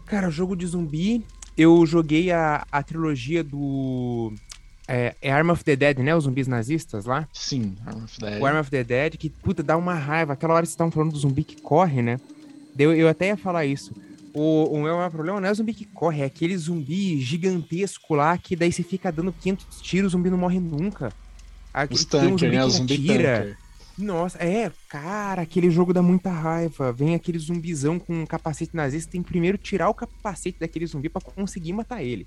S2: Cara, jogo de zumbi, eu joguei a, a trilogia do. É, é Arm of the Dead, né? Os zumbis nazistas lá.
S1: Sim, Arm of Dead.
S2: O Arm of the Dead, que, puta, dá uma raiva. Aquela hora que vocês estavam falando do zumbi que corre, né? Eu, eu até ia falar isso. O, o meu problema não é o zumbi que corre, é aquele zumbi gigantesco lá que daí você fica dando 500 tiros, o zumbi não morre nunca. Aquele-
S1: Os
S2: tem um
S1: né? zumbi tanker.
S2: Nossa, é, cara, aquele jogo dá muita raiva. Vem aquele zumbizão com um capacete nazista, tem que primeiro tirar o capacete daquele zumbi pra conseguir matar ele.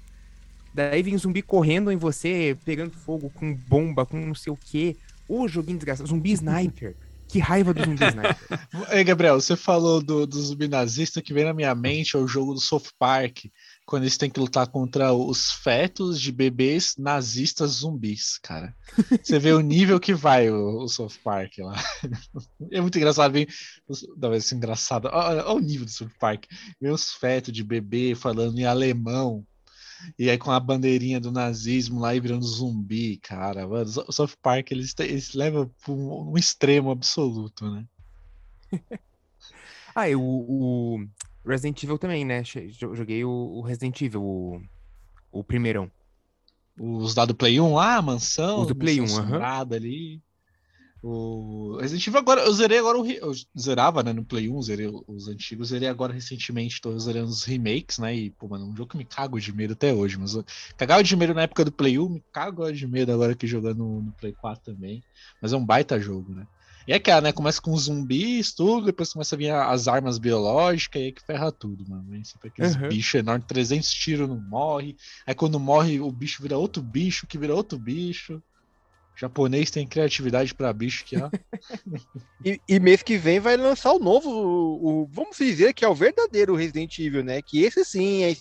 S2: Daí vem zumbi correndo em você, pegando fogo com bomba, com não sei o quê. Ô, joguinho desgraçado. Zumbi sniper. Que raiva do zumbi sniper. <laughs>
S1: Ei, Gabriel, você falou do, do zumbi nazista que vem na minha mente é o jogo do South Park, quando eles têm que lutar contra os fetos de bebês nazistas zumbis, cara. Você vê o nível que vai o, o Park lá. <laughs> É muito engraçado, vem. Não, vai ser engraçado. Olha, olha o nível do South Park. Vem os fetos de bebê falando em alemão. E aí com a bandeirinha do nazismo lá e virando zumbi, cara. Mano, o South Park, eles, eles levam para um, um extremo absoluto, né? <laughs>
S2: ah, e o, o, Resident Evil também, né? Joguei o, o Resident Evil, o, o primeirão.
S1: Os lá do Play 1 lá, a mansão.
S2: Os do Play 1,
S1: aham. ali. O Resident Evil agora, eu zerei agora o. Eu zerava, né, no Play 1, zerei os antigos, zerei agora recentemente, tô zerando os remakes, né? E, pô, mano, um jogo que me cago de medo até hoje, mas eu cagava de medo na época do Play 1, me cago de medo agora que jogando no, no Play 4 também. Mas é um baita jogo, né? E é que, né? Começa com zumbis, tudo, depois começa a vir as armas biológicas, e aí que ferra tudo, mano. Vem sempre aqueles uhum. bichos enormes, 300 tiros não morre. Aí quando morre, o bicho vira outro bicho, que vira outro bicho. Japonês tem criatividade para bicho que ó. <laughs>
S4: e, e, mês que vem vai lançar o novo, o, o, vamos dizer que é o verdadeiro Resident Evil, né? Que esse sim é,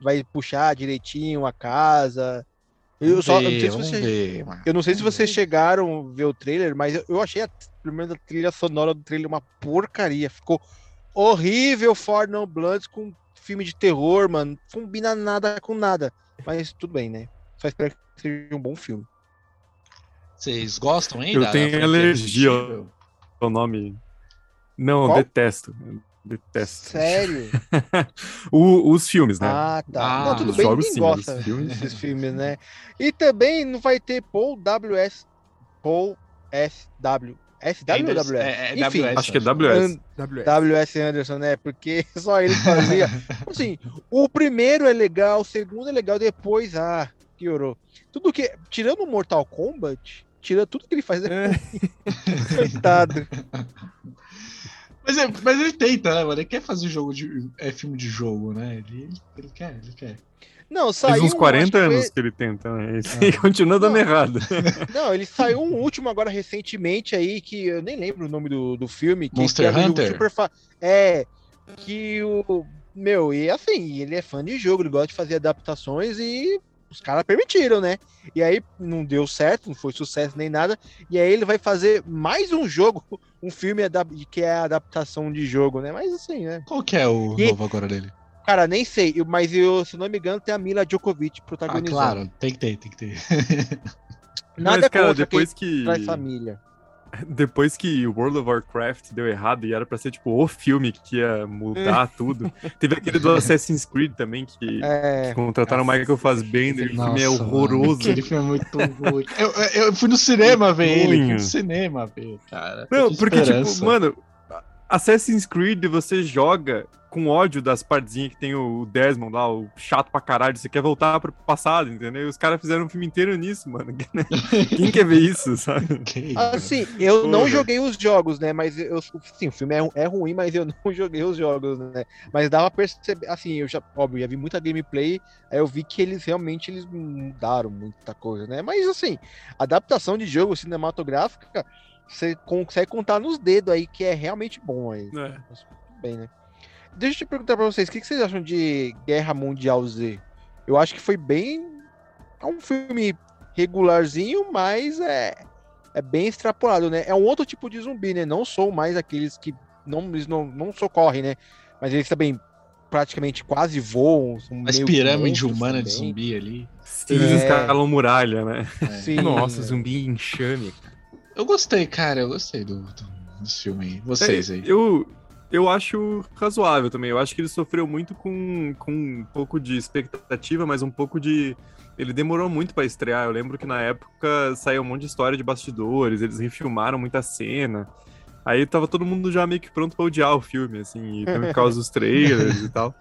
S4: vai puxar direitinho a casa, eu, só, ver, eu, não sei se ver, eu não sei se vocês chegaram a ver o trailer, mas eu, eu achei a primeira trilha sonora do trailer uma porcaria. Ficou horrível For No Bloods com filme de terror, mano. Não combina nada com nada. Mas tudo bem, né? Só espero que seja um bom filme.
S1: Vocês gostam ainda?
S3: Eu tenho alergia ao nome. Não, Qual? detesto. Detesto.
S4: Sério? <laughs>
S3: o, os filmes, né?
S4: Ah, tá. Ah, não, tudo bem, jogos, ninguém sim, gosta filmes. <laughs> desses filmes, né? E também não vai ter Paul WS. Paul SW. SW ou WS? É,
S3: é, Enfim, WS, acho que é WS.
S4: WS Anderson, né? Porque <laughs> só ele fazia. assim, o primeiro é legal, o segundo é legal, depois, ah, piorou. Tudo que. Tirando o Mortal Kombat, tira tudo que ele faz. É. <laughs> Coitado.
S1: Mas, é, mas ele tenta, né, mano? Ele quer fazer jogo de. É filme de jogo, né? Ele, ele quer, ele quer.
S4: Não, saiu. Faz
S3: uns 40 anos que... que ele tenta, né? E é. <laughs> continua dando não, errado. <laughs>
S4: Não, ele saiu um último agora recentemente aí, que eu nem lembro o nome do, do filme. Que,
S1: Monster
S4: que
S1: Hunter?
S4: Super fa... É, que o. Meu, e assim, ele é fã de jogo, ele gosta de fazer adaptações e os caras permitiram, né? E aí não deu certo, não foi sucesso nem nada. E aí ele vai fazer mais um jogo, <laughs> um filme que é a adaptação de jogo, né? Mas assim, né?
S1: Qual que é o e... novo agora dele?
S4: Cara, nem sei, mas eu, se não me engano, tem a Mila Djokovic protagonizando.
S1: Ah, claro, tem que ter, tem que ter.
S4: Nada mas, cara, depois que traz família. <laughs>
S3: Depois que World of Warcraft deu errado e era pra ser, tipo, o filme que ia mudar <laughs> tudo. Teve aquele do Assassin's Creed também, que, é... que contrataram o Michael Fassbender. Nossa, o filme é horroroso. Mano,
S1: aquele filme é muito ruim. Eu, eu fui no cinema ver ele, fui no cinema ver, cara.
S3: Não, porque, tipo, mano, Assassin's Creed você joga com ódio das partezinhas que tem o Desmond lá, o chato pra caralho, você quer voltar pro passado, entendeu? E os caras fizeram um filme inteiro nisso, mano. <laughs> Quem quer ver isso, sabe? <laughs>
S4: Assim, eu Pô, não joguei os jogos, né? Mas eu, sim, o filme é, é, ruim, mas eu <laughs> não joguei os jogos, né? Mas dava pra perceber, assim, eu já, óbvio, já vi muita gameplay, aí eu vi que eles realmente eles mudaram muita coisa, né? Mas assim, adaptação de jogo cinematográfica, você consegue contar nos dedos aí que é realmente bom aí. É. Mas, bem, né? Deixa eu te perguntar pra vocês, o que, vocês acham de Guerra Mundial Z? Eu acho que foi bem. É um filme regularzinho, mas é, é bem extrapolado, né? É um outro tipo de zumbi, né? Não sou mais aqueles que não, eles não, não socorrem, né? Mas eles também praticamente quase voam.
S1: Mas pirâmide humana também. de zumbi ali.
S3: Eles é... escalam muralha, né?
S2: É. <laughs> Nossa, zumbi enxame.
S1: Eu gostei, cara. Eu gostei do, do, do filme. Vocês é, aí.
S3: Eu, eu acho razoável também. Eu acho que ele sofreu muito com, com um pouco de expectativa, mas um pouco de. Ele demorou muito para estrear. Eu lembro que na época saiu um monte de história de bastidores, eles refilmaram muita cena. Aí tava todo mundo já meio que pronto pra odiar o filme, assim, por causa dos <laughs> trailers e tal.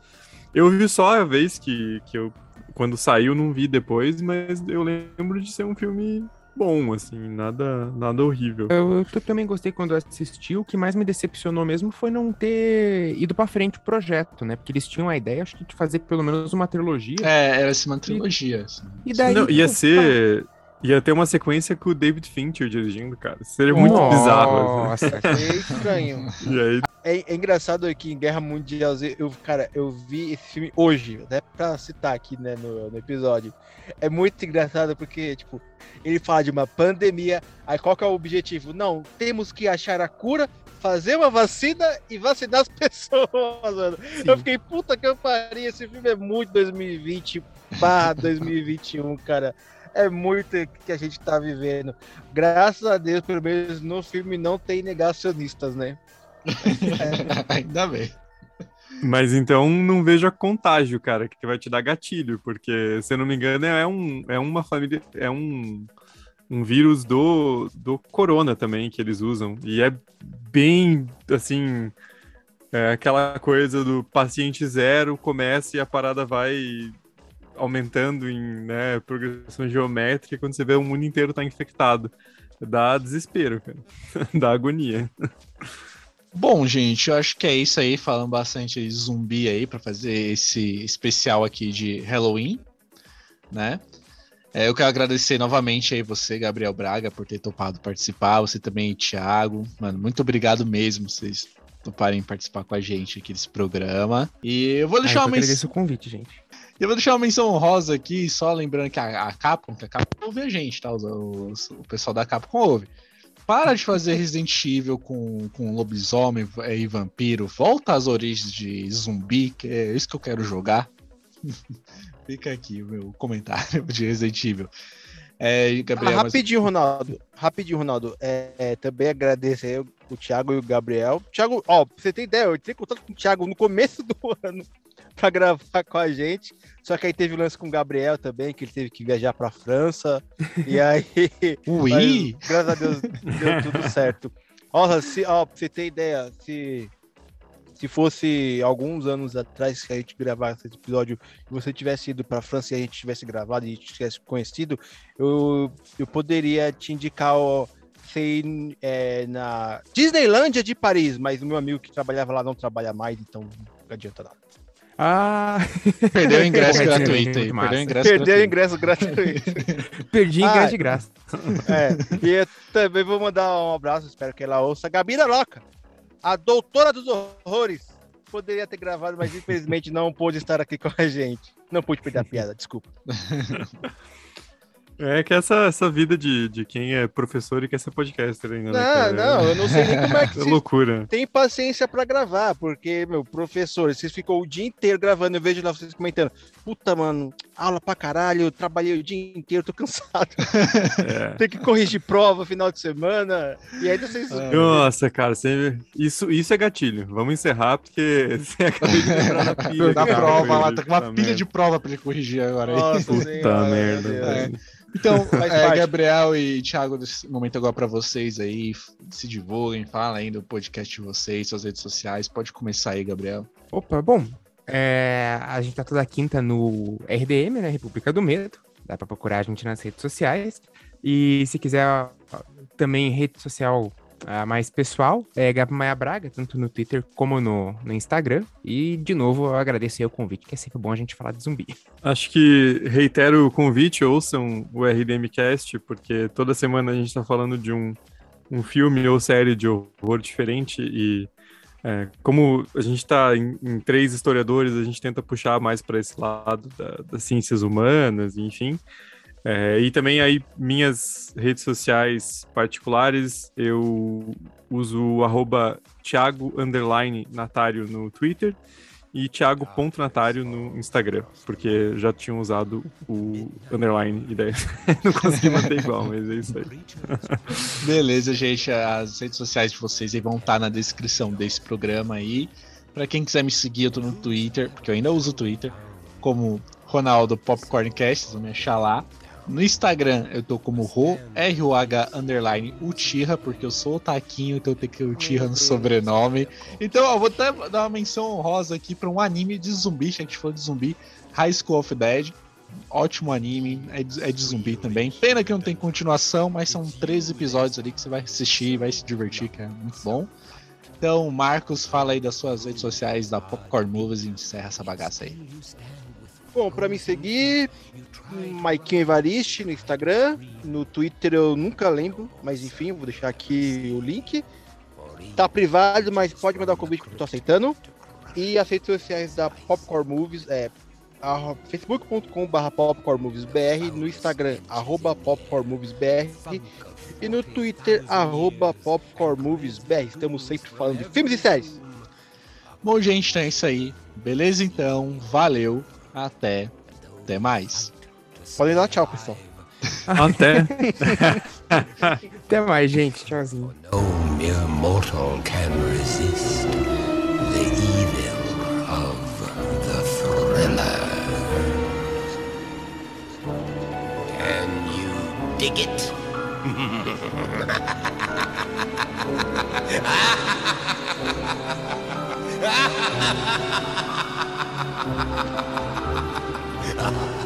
S3: Eu vi só a vez que, que eu, quando saiu, não vi depois, mas eu lembro de ser um filme bom, assim, nada, nada horrível.
S2: Eu, eu, também gostei quando assisti. O que mais me decepcionou mesmo foi não ter ido para frente o projeto, né? Porque eles tinham a ideia, acho que, de fazer pelo menos uma trilogia.
S1: É, era assim, uma trilogia. Assim.
S3: E daí. Não, ia ser. Ia ter uma sequência com o David Fincher dirigindo, cara. Seria muito Nossa, bizarro.
S4: Nossa, assim. <laughs> é estranho. e aí... É, é, engraçado aqui em Guerra Mundial Z, eu, cara, eu vi esse filme hoje, até pra citar aqui, né, no, no episódio. É muito engraçado porque, tipo, ele fala de uma pandemia, aí qual que é o objetivo? Não, temos que achar a cura fazer uma vacina e vacinar as <laughs> pessoas, mano. Sim. Eu fiquei, puta que eu faria. Esse filme é muito 2020 barra 2021, cara. É muito que a gente tá vivendo. Graças a Deus, pelo menos no filme não tem negacionistas, né?
S1: É. <laughs> Ainda bem.
S3: Mas então não veja contágio, cara, que vai te dar gatilho, porque, se eu não me engano, é, um, é uma família. É um, um vírus do, do corona também que eles usam. E é bem assim. É aquela coisa do paciente zero começa e a parada vai aumentando em né, progressão geométrica quando você vê o mundo inteiro tá infectado. Dá desespero, cara. <laughs> Dá agonia.
S1: Bom, gente, eu acho que é isso aí. Falando bastante de zumbi aí para fazer esse especial aqui de Halloween, né? É, eu quero agradecer novamente aí você, Gabriel Braga, por ter topado participar. Você também, Thiago. Mano, muito obrigado mesmo vocês toparem participar com a gente aqui desse programa. E eu vou deixar
S2: ah,
S1: uma
S2: menção. o convite, gente.
S1: Eu vou deixar uma menção honrosa aqui, só lembrando que a, a Capcom, que a Capcom ouve a gente, tá? O, o, o pessoal da Capcom ouve. Para de fazer Resident Evil com, com lobisomem e vampiro. Volta às origens de zumbi, que é isso que eu quero jogar. <laughs> Fica aqui o meu comentário de Resident Evil.
S4: É, Gabriel, ah, rapidinho, mas... Ronaldo. Rapidinho, Ronaldo. É, é, também agradecer o Thiago e o Gabriel. Thiago, ó, pra você ter ideia, eu tinha contato com o Thiago no começo do <laughs> ano <laughs> para gravar com a gente. Só que aí teve o lance com o Gabriel também, que ele teve que viajar para França. e <laughs> aí.
S1: Ui!
S4: Graças a Deus deu tudo certo. Ó, se, ó, pra você ter ideia, se, se fosse alguns anos atrás que a gente gravasse esse episódio e você tivesse ido para França e a gente tivesse gravado e a gente tivesse conhecido, eu, eu poderia te indicar. Ó, sei é, na Disneylândia de Paris, mas o meu amigo que trabalhava lá não trabalha mais, então não adianta nada.
S2: Ah!
S1: Perdeu o ingresso <laughs> gratuito aí.
S4: Perdeu o ingresso Perdeu gratuito. ingresso gratuito. <laughs>
S2: Perdi ingresso ah, de graça. <laughs>
S4: É, e eu também vou mandar um abraço, espero que ela ouça. Gabina Loca, a doutora dos horrores. Poderia ter gravado, mas infelizmente não pôde estar aqui com a gente. Não pude perder a piada, desculpa.
S3: É que essa, essa vida de, de quem é professor e quer ser podcaster ainda.
S4: Né, não, né, não, eu não sei nem como é que. <laughs>
S3: é loucura.
S4: Tem paciência para gravar, porque, meu, professor, vocês ficou o dia inteiro gravando, eu vejo lá vocês comentando. Puta, mano, aula pra caralho, eu trabalhei o dia inteiro, tô cansado. <laughs> É. Tem que corrigir prova final de semana. E aí vocês.
S3: É. Nossa, cara, você... isso, isso é gatilho. Vamos encerrar, porque <laughs> você acabou de
S1: lembrar da pilha. Da prova lá, tá com uma pilha de prova pra ele corrigir agora aí.
S3: Nossa, Puta merda. É.
S1: Então, <laughs> é, Gabriel e Thiago, desse momento agora para vocês aí, se divulguem, falem aí do podcast de vocês, suas redes sociais. Pode começar aí, Gabriel.
S2: Opa, bom. É, a gente tá toda quinta no RDM, né? República do Medo. Dá pra procurar a gente nas redes sociais. E se quiser também rede social a mais pessoal é Gabi Maia Braga, tanto no Twitter como no, no Instagram. E, de novo, eu agradeço o convite, que é sempre bom a gente falar de zumbi.
S3: Acho que reitero o convite, ouçam o RDMcast, porque toda semana a gente está falando de um, um filme ou série de horror diferente e é, como a gente está em, em, três historiadores, a gente tenta puxar mais para esse lado da, das ciências humanas, enfim. É, e também aí minhas redes sociais particulares, eu uso o arroba Thiago Natário no Twitter e Thiago.natário no Instagram, porque já tinham usado o underline e daí <laughs> não consegui manter igual, mas é isso aí.
S1: Beleza, gente. As redes sociais de vocês aí vão estar na descrição desse programa aí. Para quem quiser me seguir, eu tô no Twitter, porque eu ainda uso o Twitter, como Ronaldo Popcorncast, vocês vão me achar lá. No Instagram eu tô como Ro, R-O-H underline Utira, porque eu sou o Taquinho, então eu tenho que Utira no sobrenome. Então eu vou até dar uma menção honrosa aqui para um anime de zumbi, já que a gente falou de zumbi, High School of Dead. Ótimo anime, é de, é de zumbi também. Pena que não tem continuação, mas são 13 episódios ali que você vai assistir e vai se divertir, que é muito bom. Então, Marcos, fala aí das suas redes sociais da Popcorn Movies e encerra essa bagaça aí.
S4: Bom, para me seguir, Maikinho Evariste no Instagram. No Twitter eu nunca lembro, mas enfim, vou deixar aqui o link. Tá privado, mas pode mandar o convite que eu tô aceitando. E as redes sociais da Popcorn Movies é facebook.com.br popcornmoviesbr, no Instagram, arroba popcornmoviesbr e no Twitter, arroba popcornmoviesbr. Estamos sempre falando de filmes e séries.
S1: Bom, gente, então é isso aí. Beleza, então. Valeu. Até. Até mais.
S4: Podem dar tchau, pessoal.
S3: Até. <laughs>
S2: Até mais, gente. Tchauzinho.
S5: No mere mortal can resist the evil of the thriller. Can you dig it? <laughs> 了。